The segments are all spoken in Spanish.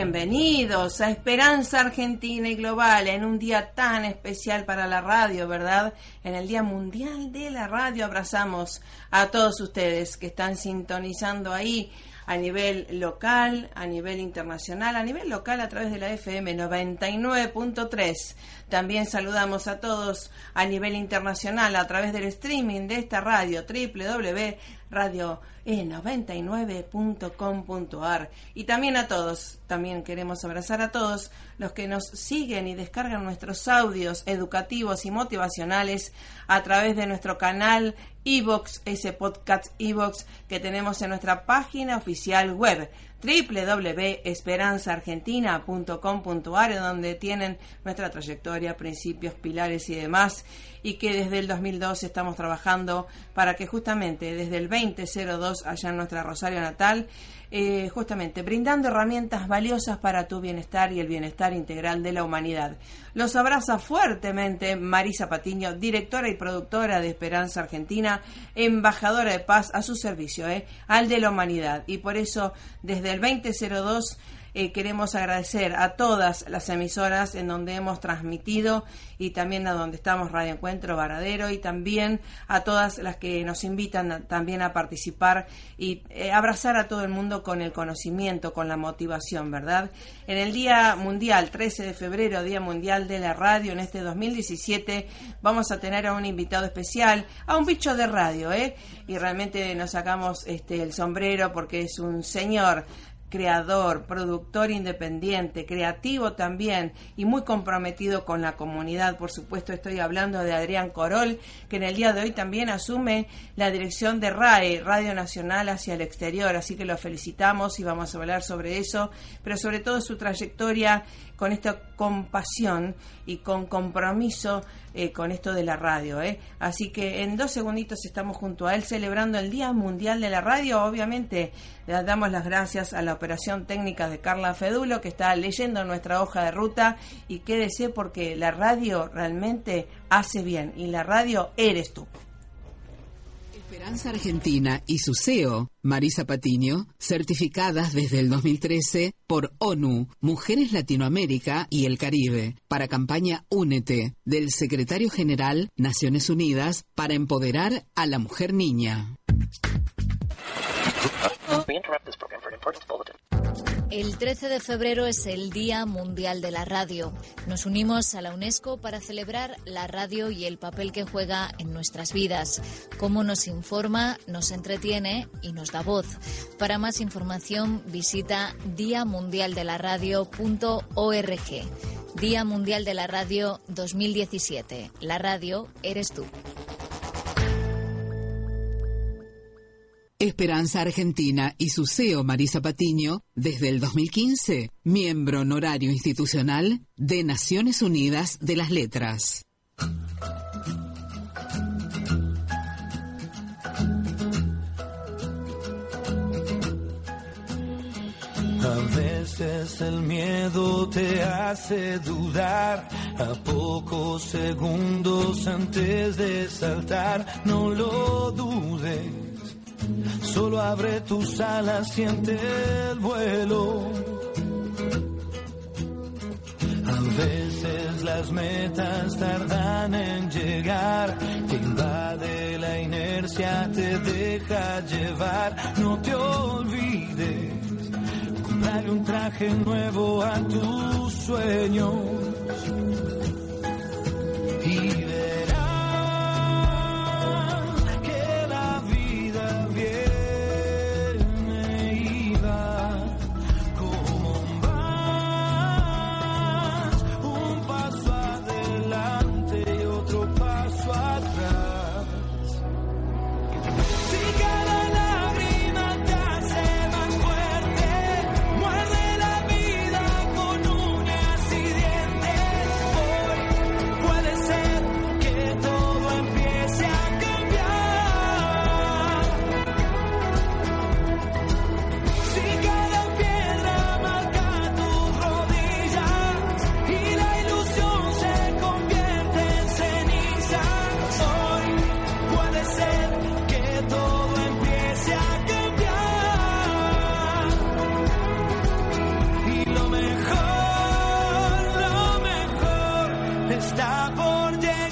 Bienvenidos a Esperanza Argentina y Global en un día tan especial para la radio, ¿verdad? En el Día Mundial de la Radio abrazamos a todos ustedes que están sintonizando ahí a nivel local, a nivel internacional, a nivel local a través de la FM 99.3. También saludamos a todos a nivel internacional a través del streaming de esta radio www.radio e99.com.ar. Y también a todos, también queremos abrazar a todos los que nos siguen y descargan nuestros audios educativos y motivacionales a través de nuestro canal Evox, ese podcast Evox que tenemos en nuestra página oficial web www.esperanzaargentina.com.ar donde tienen nuestra trayectoria, principios, pilares y demás y que desde el 2002 estamos trabajando para que justamente desde el 2002 allá en nuestra Rosario natal, eh, justamente brindando herramientas valiosas para tu bienestar y el bienestar integral de la humanidad. Los abraza fuertemente Marisa Patiño, directora y productora de Esperanza Argentina, embajadora de paz a su servicio, eh, al de la humanidad. Y por eso, desde el 2002, eh, queremos agradecer a todas las emisoras en donde hemos transmitido y también a donde estamos Radio Encuentro Varadero y también a todas las que nos invitan también a participar y eh, abrazar a todo el mundo con el conocimiento, con la motivación, ¿verdad? En el Día Mundial, 13 de febrero, Día Mundial de la Radio, en este 2017, vamos a tener a un invitado especial, a un bicho de radio, ¿eh? Y realmente nos sacamos este, el sombrero porque es un señor creador, productor independiente, creativo también y muy comprometido con la comunidad. Por supuesto, estoy hablando de Adrián Corol, que en el día de hoy también asume la dirección de RAE, Radio Nacional hacia el exterior. Así que lo felicitamos y vamos a hablar sobre eso, pero sobre todo su trayectoria con esta compasión y con compromiso eh, con esto de la radio. ¿eh? Así que en dos segunditos estamos junto a él celebrando el Día Mundial de la Radio. Obviamente le damos las gracias a la operación técnica de Carla Fedulo que está leyendo nuestra hoja de ruta y quédese porque la radio realmente hace bien y la radio eres tú. Esperanza Argentina y su CEO, Marisa Patiño, certificadas desde el 2013 por ONU, Mujeres Latinoamérica y el Caribe, para campaña Únete, del Secretario General Naciones Unidas para empoderar a la mujer niña. El 13 de febrero es el Día Mundial de la Radio. Nos unimos a la UNESCO para celebrar la radio y el papel que juega en nuestras vidas, cómo nos informa, nos entretiene y nos da voz. Para más información visita diamundialdelaradio.org. Día Mundial de la Radio 2017. La radio eres tú. Esperanza Argentina y su CEO Marisa Patiño, desde el 2015, miembro honorario institucional de Naciones Unidas de las Letras. A veces el miedo te hace dudar, a pocos segundos antes de saltar, no lo dudes Solo abre tus alas, siente el vuelo. A veces las metas tardan en llegar. Te invade la inercia, te deja llevar. No te olvides, comprarle un traje nuevo a tus sueños. Está por llegar.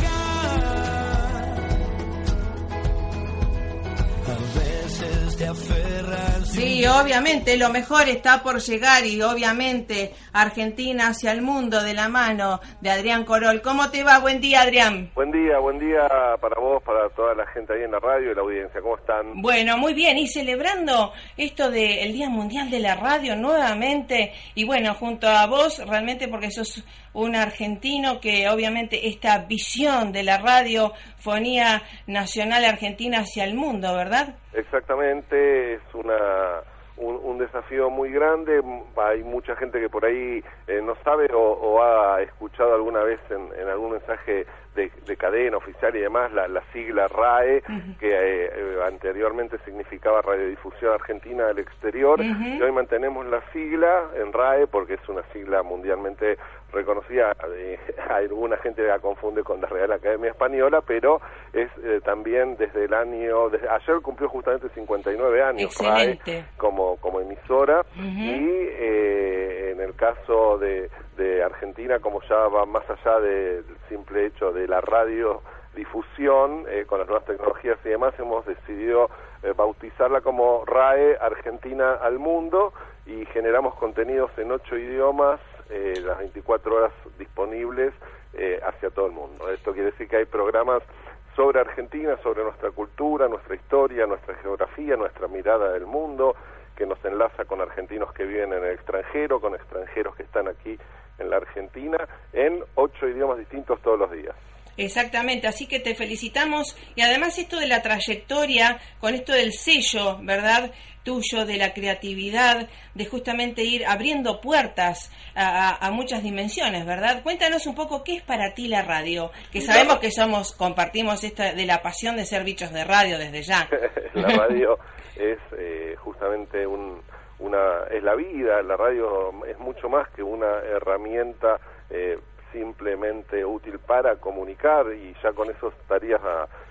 A veces te aferras. Sí, obviamente lo mejor está por llegar y obviamente Argentina hacia el mundo de la mano de Adrián Corol. ¿Cómo te va? Buen día, Adrián. Buen día, buen día para vos, para toda la gente ahí en la radio y la audiencia. ¿Cómo están? Bueno, muy bien, y celebrando esto del Día Mundial de la Radio nuevamente, y bueno, junto a vos, realmente porque sos un argentino que obviamente esta visión de la radiofonía nacional argentina hacia el mundo, ¿verdad? Exactamente, es una un, un desafío muy grande. Hay mucha gente que por ahí eh, no sabe o, o ha escuchado alguna vez en, en algún mensaje de, de cadena oficial y demás la, la sigla RAE, que eh, eh, anteriormente significaba Radiodifusión Argentina del Exterior, y hoy mantenemos la sigla en RAE porque es una sigla mundialmente reconocida. Eh, alguna gente la confunde con la Real Academia Española, pero es eh, también desde el año, desde, ayer cumplió justamente 59 años. RAE como, como emisora y eh, en el caso de, de Argentina, como ya va más allá del simple hecho de la radio difusión eh, con las nuevas tecnologías y demás, hemos decidido eh, bautizarla como RAE Argentina al Mundo y generamos contenidos en ocho idiomas, eh, las 24 horas disponibles eh, hacia todo el mundo. Esto quiere decir que hay programas sobre Argentina, sobre nuestra cultura, nuestra historia, nuestra geografía, nuestra mirada del mundo, que nos enlaza con argentinos que viven en el extranjero, con extranjeros que están aquí en la Argentina, en ocho idiomas distintos todos los días. Exactamente, así que te felicitamos y además esto de la trayectoria, con esto del sello, ¿verdad? tuyo, de la creatividad, de justamente ir abriendo puertas a, a- a muchas dimensiones, ¿verdad? Cuéntanos un poco qué es para ti la radio, que sabemos que somos, compartimos esta de la pasión de ser bichos de radio desde ya. la radio es eh, justamente un, una es la vida la radio es mucho más que una herramienta eh, simplemente útil para comunicar y ya con eso estaría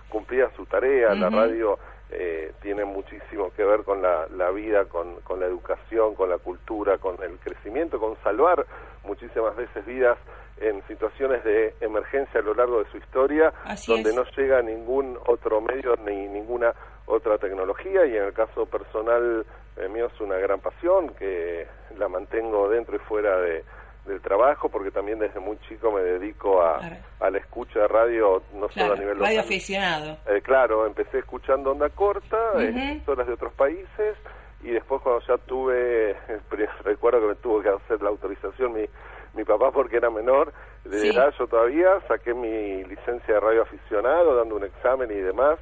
cumplida su tarea la Ujú. radio eh, tiene muchísimo que ver con la, la vida, con, con la educación, con la cultura, con el crecimiento, con salvar muchísimas veces vidas en situaciones de emergencia a lo largo de su historia, Así donde es. no llega ningún otro medio ni ninguna otra tecnología y en el caso personal eh, mío es una gran pasión que la mantengo dentro y fuera de, del trabajo porque también desde muy chico me dedico a, Claro. a la escucha de radio no Claro, solo a nivel radio local. aficionado. Eh, claro, empecé escuchando onda corta, Ujú. eh, emisoras de otros países, y después cuando ya tuve, recuerdo que me tuvo que hacer la autorización mi, mi papá porque era menor de Sí. edad, yo todavía saqué mi licencia de radio aficionado, dando un examen y demás,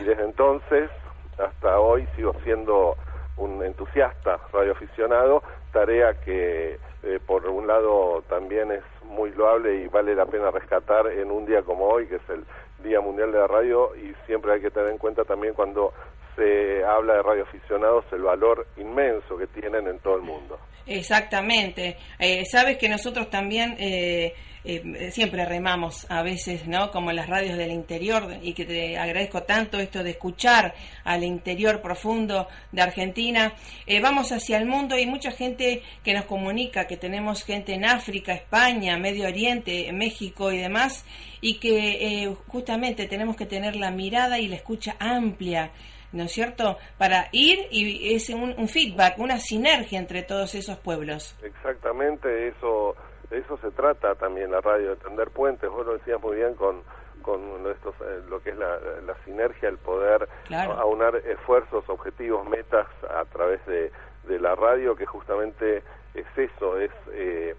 y desde entonces hasta hoy sigo siendo un entusiasta radioaficionado, tarea que eh, por un lado también es muy loable y vale la pena rescatar en un día como hoy, que es el Día Mundial de la Radio, y siempre hay que tener en cuenta también cuando se habla de radioaficionados el valor inmenso que tienen en todo el mundo. Exactamente. Eh, Sabes que nosotros también eh, eh, siempre remamos a veces, ¿no? Como las radios del interior y que te agradezco tanto esto de escuchar al interior profundo de Argentina. Eh, vamos hacia el mundo y mucha gente que nos comunica, que tenemos gente en África, España, Medio Oriente, México y demás, y que justamente tenemos que tener la mirada y la escucha amplia. ¿No es cierto? Para ir y es un, un feedback, una sinergia entre todos esos pueblos. Exactamente, eso de eso se trata también la radio, de tender puentes. Vos lo decías muy bien con, con estos, eh, lo que es la, la sinergia, el poder aunar esfuerzos, objetivos, metas a través de, de la radio, que justamente es eso, es eh,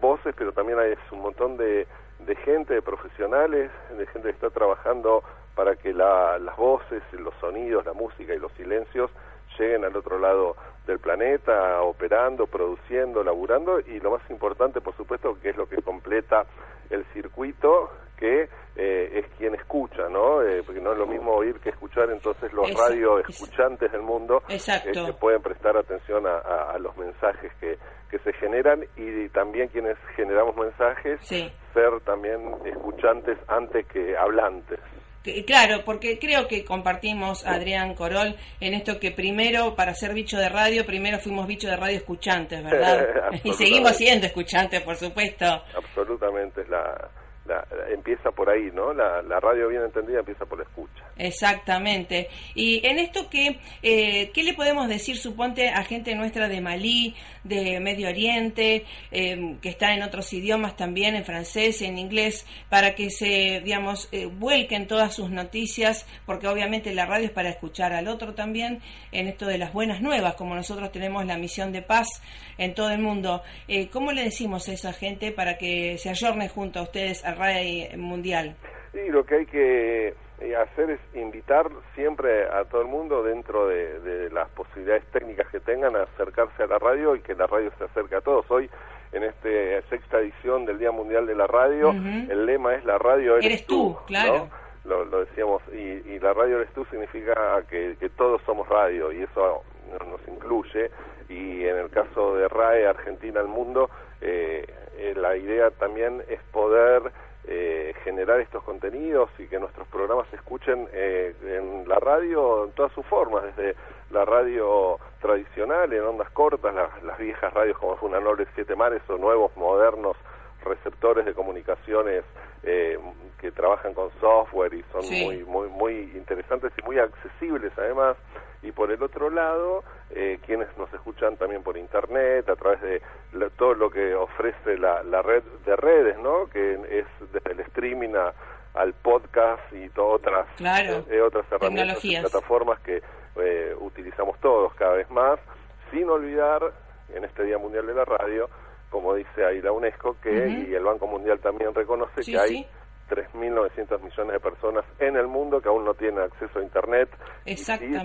voces, pero también hay un montón de, de gente, de profesionales, de gente que está trabajando para que la, las voces, los sonidos, la música y los silencios lleguen al otro lado del planeta, operando, produciendo, laburando y lo más importante, por supuesto, que es lo que completa el circuito, que eh, es quien escucha, ¿no? Eh, porque no es lo mismo oír que escuchar, entonces los radio escuchantes del mundo eh, que pueden prestar atención a, los mensajes que, que se generan y también quienes generamos mensajes, ser también escuchantes antes que hablantes. Claro, porque creo que compartimos, Adrián Corol, en esto que primero, para ser bicho de radio, primero fuimos bicho de radio escuchantes, ¿verdad? y seguimos siendo escuchantes, por supuesto. Absolutamente, es la, empieza por ahí, ¿no? La, radio bien entendida empieza por la escucha. Exactamente. Y en esto que, eh, ¿qué le podemos decir, suponte, a gente nuestra de Malí, de Medio Oriente, eh, que está en otros idiomas también, en francés, en inglés, para que se, digamos, eh, vuelquen todas sus noticias, porque obviamente la radio es para escuchar al otro también, en esto de las buenas nuevas, como nosotros tenemos la misión de paz en todo el mundo. ¿Cómo le decimos a esa gente para que se ayorne junto a ustedes a RAI mundial? Sí, lo que hay que eh, hacer es invitar siempre a todo el mundo dentro de, las posibilidades técnicas que tengan a acercarse a la radio y que la radio se acerque a todos. Hoy, en esta sexta edición del Día Mundial de la Radio, el lema es la radio eres, tú, claro. Lo, decíamos, y, la radio eres tú significa que, todos somos radio y eso nos incluye. Y en el caso de RAE, Argentina al Mundo, eh, eh, la idea también es poder eh, generar estos contenidos y que nuestros programas se escuchen eh, en la radio en todas sus formas, desde la radio tradicional en ondas cortas, las viejas radios como Una Noble Siete Mares o nuevos modernos receptores de comunicaciones eh, que trabajan con software y son muy muy muy interesantes y muy accesibles además. Y por el otro lado eh, quienes nos escuchan también por internet a través de todo lo que ofrece la, la, red de redes no que es desde el streaming al podcast y todas otras eh, otras herramientas y plataformas que utilizamos todos cada vez más sin olvidar en este Día Mundial de la Radio como dice ahí la UNESCO, que y el Banco Mundial también reconoce que hay 3.900 millones de personas en el mundo que aún no tienen acceso a Internet y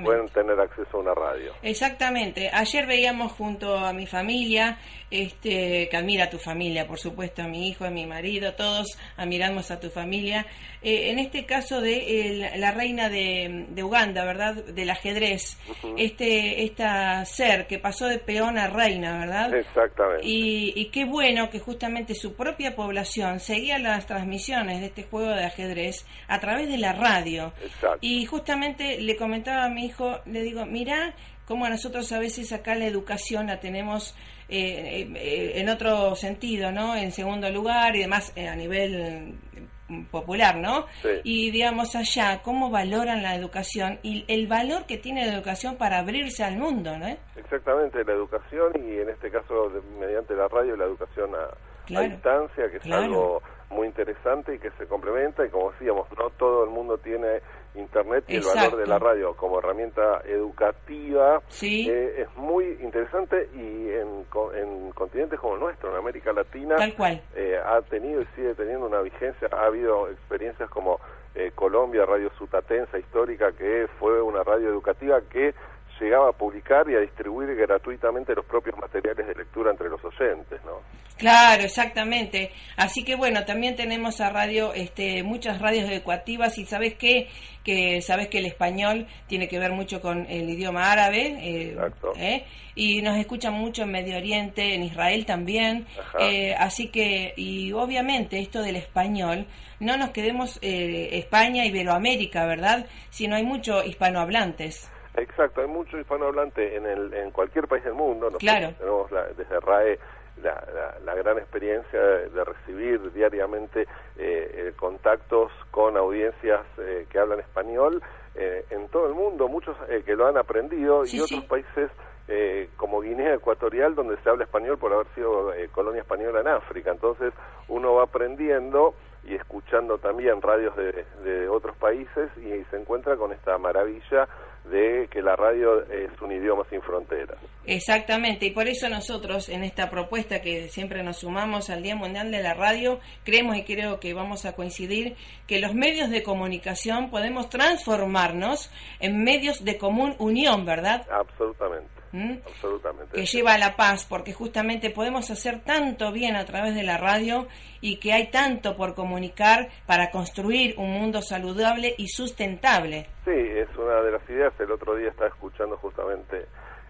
pueden tener acceso a una radio. Exactamente. Ayer veíamos junto a mi familia, este, que admira a tu familia, por supuesto, a mi hijo, a mi marido, todos admiramos a tu familia. Eh, en este caso de la reina de, Uganda, ¿verdad? Del ajedrez, este esta ser que pasó de peón a reina, ¿verdad? Exactamente. Y, y qué bueno que justamente su propia población seguía las transmisiones de este juego de ajedrez a través de la radio. Y justamente le comentaba a mi hijo, le digo, mira cómo nosotros a veces acá la educación la tenemos eh, eh, en otro sentido, ¿no? En segundo lugar y demás eh, a nivel popular, ¿no? Y digamos allá, cómo valoran la educación y el valor que tiene la educación para abrirse al mundo, ¿no? Exactamente, la educación y en este caso mediante la radio la educación a, distancia, que es algo muy interesante y que se complementa y como decíamos, no todo el mundo tiene internet y el valor de la radio como herramienta educativa eh, es muy interesante y en, en, continentes como el nuestro, en América Latina, eh, ha tenido y sigue teniendo una vigencia. Ha habido experiencias como eh, Colombia, Radio Sutatensa Histórica, que fue una radio educativa que llegaba a publicar y a distribuir gratuitamente los propios materiales de lectura entre los oyentes, ¿no? Claro, exactamente. Así que bueno, también tenemos a radio, este, muchas radios educativas y sabes qué, que sabes que el español tiene que ver mucho con el idioma árabe, eh, Exacto. ¿eh? y nos escuchan mucho en Medio Oriente, en Israel también. Eh, así que y obviamente esto del español, no nos quedemos eh, España, Iberoamérica, ¿verdad? Sino hay mucho hispanohablantes. Exacto, hay mucho hispanohablante en, el, en cualquier país del mundo. Nosotros Claro. Tenemos la- desde RAE la, la- la gran experiencia de, de recibir diariamente eh, eh, contactos con audiencias eh, que hablan español eh, en todo el mundo, muchos eh, que lo han aprendido Sí, y otros sí. países eh, como Guinea Ecuatorial donde se habla español por haber sido eh, colonia española en África. Entonces uno va aprendiendo y escuchando también radios de, de otros países y se encuentra con esta maravilla de que la radio es un idioma sin fronteras. Exactamente, y por eso nosotros en esta propuesta que siempre nos sumamos al Día Mundial de la Radio, creemos y creo que vamos a coincidir que los medios de comunicación podemos transformarnos en medios de común unión, ¿verdad? Absolutamente, ¿Mm? absolutamente. que lleva a la paz, porque justamente podemos hacer tanto bien a través de la radio y que hay tanto por comunicar para construir un mundo saludable y sustentable. Sí, es una de las ideas. El otro día estaba escuchando justamente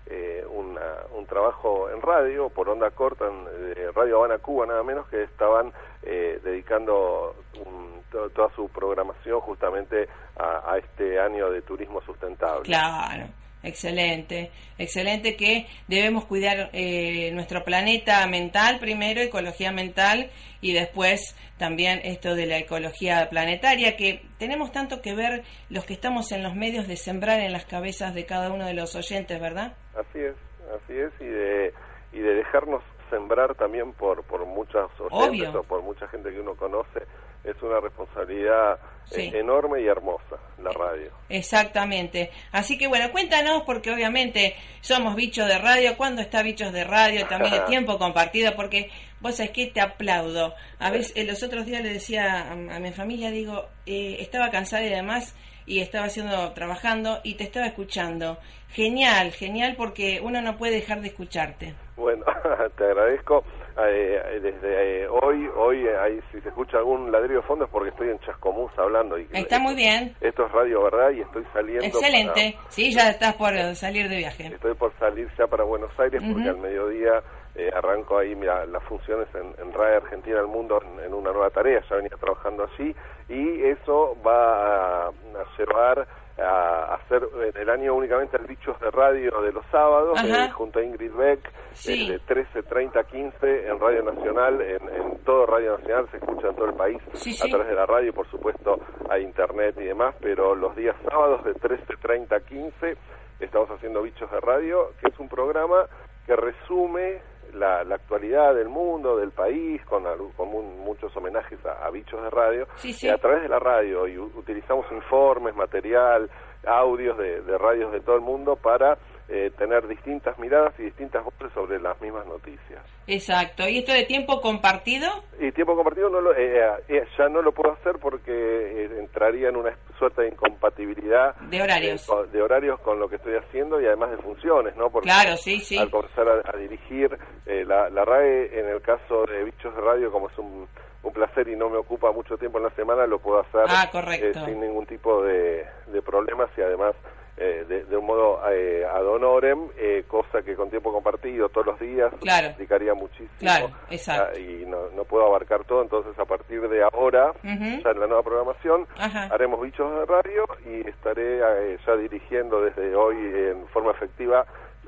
eh, una- un trabajo en radio, por onda corta, en, Radio Habana, Cuba, nada menos, que estaban eh, dedicando un- to- toda su programación justamente a, a este año de turismo sustentable. Claro, excelente, excelente que debemos cuidar eh, nuestro planeta mental primero, ecología mental y después también esto de la ecología planetaria, que tenemos tanto que ver los que estamos en los medios de sembrar en las cabezas de cada uno de los oyentes, ¿verdad? Así es, así es, y de, y de dejarnos sembrar también por, por muchas oyentes Obvio. o por mucha gente que uno conoce, es una responsabilidad Sí. eh, enorme y hermosa, la radio. Exactamente. Así que bueno, cuéntanos, porque obviamente somos bichos de radio. ¿Cuándo está bichos de radio? También el tiempo compartido, porque vos sabés que te aplaudo. A veces, eh, los otros días le decía a, a mi familia, digo, eh, estaba cansada y demás, y estaba haciendo, trabajando, y te estaba escuchando. Genial, genial, porque uno no puede dejar de escucharte. Bueno, te agradezco. Eh, desde eh, hoy, hoy eh, ahí, si se escucha algún ladrillo de fondo es porque estoy en Chascomús hablando. Y, Está muy bien. Esto es Radio Verdad y estoy saliendo. Excelente. para- Sí, ya estás por eh, salir de viaje. Estoy por salir ya para Buenos Aires porque al mediodía eh, arranco ahí mira, las funciones en, en Radio Argentina al Mundo en, en una nueva tarea, ya venía trabajando allí y eso va a, a llevar a hacer en el año únicamente el Bichos de Radio de los sábados eh, junto a Ingrid Beck Sí. eh, de 13, 30, 15 en Radio Nacional, en, en todo Radio Nacional, se escucha en todo el país Sí, a través de la radio por supuesto a internet y demás, pero los días sábados de 13, 30, 15 estamos haciendo Bichos de Radio, que es un programa que resume la, la actualidad del mundo, del país, con, con un- muchos homenajes a, a Bichos de Radio, Sí, sí. y a través de la radio, y u- utilizamos informes, material, audios de, de radios de todo el mundo para eh, tener distintas miradas y distintas voces sobre las mismas noticias. Exacto. ¿Y esto de tiempo compartido? Y tiempo compartido no lo, eh, eh, ya no lo puedo hacer porque eh, entraría en una suerte de incompatibilidad De horarios. de horarios con lo que estoy haciendo y además de funciones, ¿no? Porque Claro, sí, sí. al comenzar a, a dirigir eh, la, la RAE, en el caso de Bichos de Radio, como es un, un placer y no me ocupa mucho tiempo en la semana, lo puedo hacer Ah, eh, sin ningún tipo de, de problemas y además eh, de, de un modo eh, ad honorem, eh, cosa que con tiempo compartido todos los días Claro. complicaría muchísimo. Claro, exacto. Ah, y no, no puedo abarcar todo, entonces a partir de ahora, ya en la nueva programación, Ajá. haremos Bichos de Radio y estaré eh, ya dirigiendo desde hoy en forma efectiva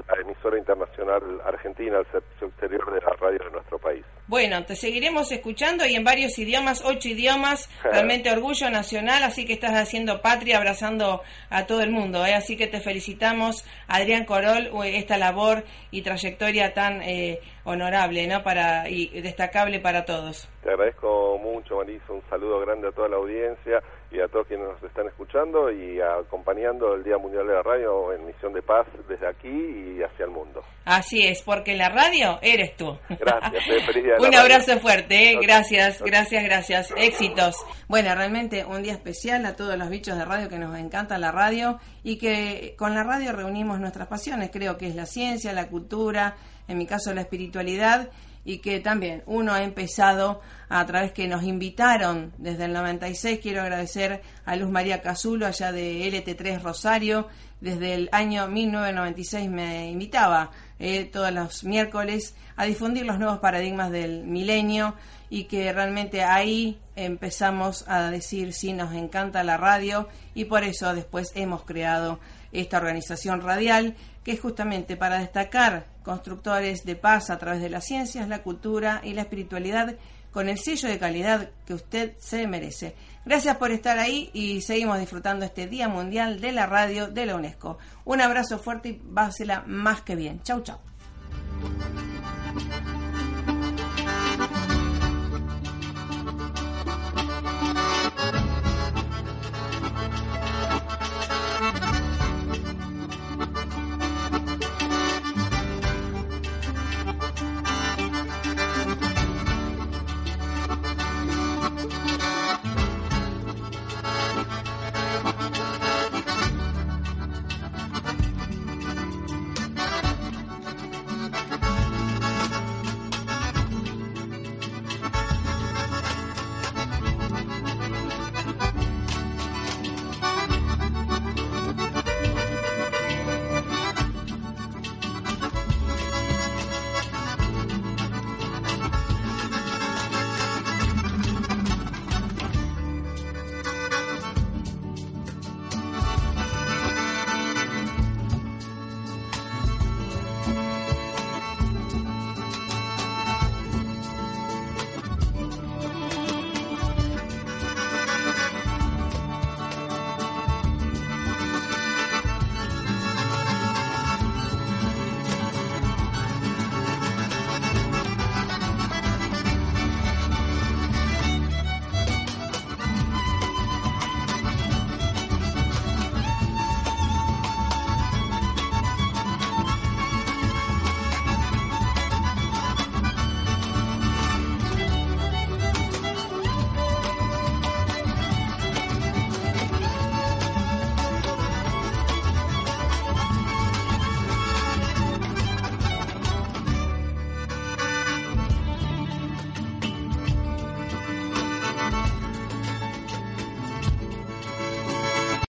la emisora internacional argentina, el servicio exterior de la radio de nuestro país. Bueno, te seguiremos escuchando y en varios idiomas, ocho idiomas, realmente orgullo nacional, así que estás haciendo patria, abrazando a todo el mundo, ¿eh? así que te felicitamos, Adrián Corol, esta labor y trayectoria tan eh, honorable, ¿no? Para y destacable para todos. Te agradezco mucho, Marisa, un saludo grande a toda la audiencia y a todos quienes nos están escuchando y acompañando el Día Mundial de la Radio en Misión de Paz desde aquí y hacia el mundo. Así es, porque la radio eres tú. Gracias, eh, Un radio. abrazo fuerte, ¿eh? Gracias, gracias, gracias, éxitos. Bueno, realmente un día especial a todos los bichos de radio que nos encanta la radio y que con la radio reunimos nuestras pasiones, creo que es la ciencia, la cultura, en mi caso la espiritualidad y que también uno ha empezado a través que nos invitaron desde el 96. Quiero agradecer a Luz María Casulo, allá de LT3 Rosario. Desde el año 1996 me invitaba eh, todos los miércoles a difundir los nuevos paradigmas del milenio y que realmente ahí empezamos a decir sí, nos encanta la radio y por eso después hemos creado esta organización radial que es justamente para destacar constructores de paz a través de las ciencias, la cultura y la espiritualidad con el sello de calidad que usted se merece. Gracias por estar ahí y seguimos disfrutando este Día Mundial de la Radio de la UNESCO. Un abrazo fuerte y básela más que bien. Chau, chau.